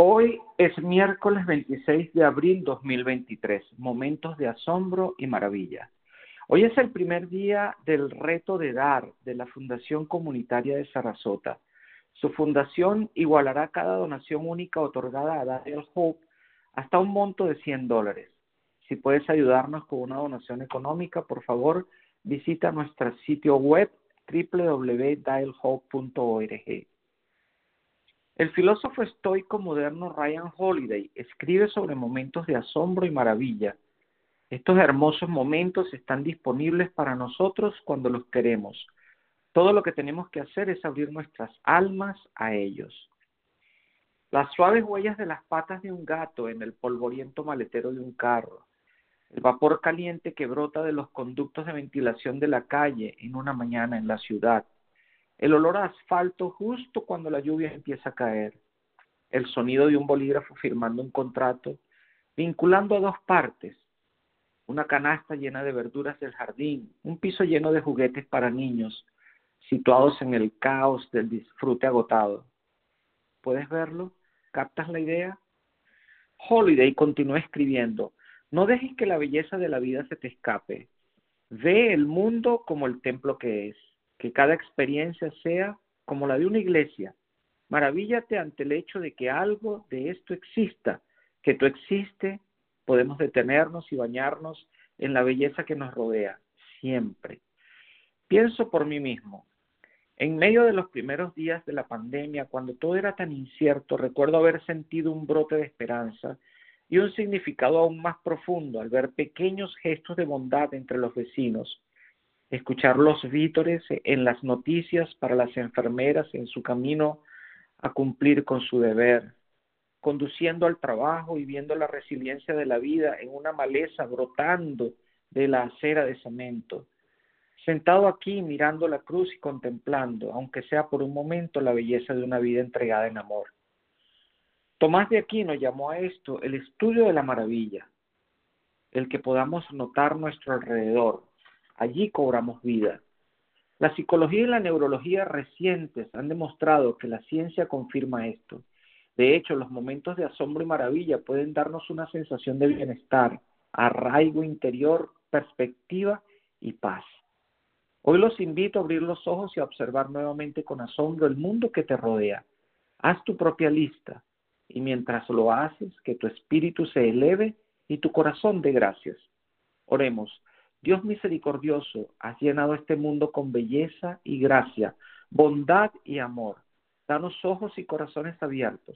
Hoy es miércoles 26 de abril 2023, momentos de asombro y maravilla. Hoy es el primer día del reto de dar de la Fundación Comunitaria de Sarasota. Su fundación igualará cada donación única otorgada a Daniel Hope hasta un monto de 100 dólares. Si puedes ayudarnos con una donación económica, por favor, visita nuestro sitio web www.dialhope.org. El filósofo estoico moderno Ryan Holiday escribe sobre momentos de asombro y maravilla. Estos hermosos momentos están disponibles para nosotros cuando los queremos. Todo lo que tenemos que hacer es abrir nuestras almas a ellos. Las suaves huellas de las patas de un gato en el polvoriento maletero de un carro. El vapor caliente que brota de los conductos de ventilación de la calle en una mañana en la ciudad el olor a asfalto justo cuando la lluvia empieza a caer, el sonido de un bolígrafo firmando un contrato, vinculando a dos partes, una canasta llena de verduras del jardín, un piso lleno de juguetes para niños, situados en el caos del disfrute agotado. ¿Puedes verlo? ¿Captas la idea? Holiday continúa escribiendo, no dejes que la belleza de la vida se te escape. Ve el mundo como el templo que es que cada experiencia sea como la de una iglesia. Maravíllate ante el hecho de que algo de esto exista, que tú existe, podemos detenernos y bañarnos en la belleza que nos rodea, siempre. Pienso por mí mismo. En medio de los primeros días de la pandemia, cuando todo era tan incierto, recuerdo haber sentido un brote de esperanza y un significado aún más profundo al ver pequeños gestos de bondad entre los vecinos, escuchar los vítores en las noticias para las enfermeras en su camino a cumplir con su deber, conduciendo al trabajo y viendo la resiliencia de la vida en una maleza brotando de la acera de cemento, sentado aquí mirando la cruz y contemplando, aunque sea por un momento, la belleza de una vida entregada en amor. Tomás de Aquino llamó a esto el estudio de la maravilla, el que podamos notar nuestro alrededor, Allí cobramos vida. La psicología y la neurología recientes han demostrado que la ciencia confirma esto. De hecho, los momentos de asombro y maravilla pueden darnos una sensación de bienestar, arraigo interior, perspectiva y paz. Hoy los invito a abrir los ojos y a observar nuevamente con asombro el mundo que te rodea. Haz tu propia lista y mientras lo haces, que tu espíritu se eleve y tu corazón dé gracias. Oremos. Dios misericordioso, has llenado este mundo con belleza y gracia, bondad y amor. Danos ojos y corazones abiertos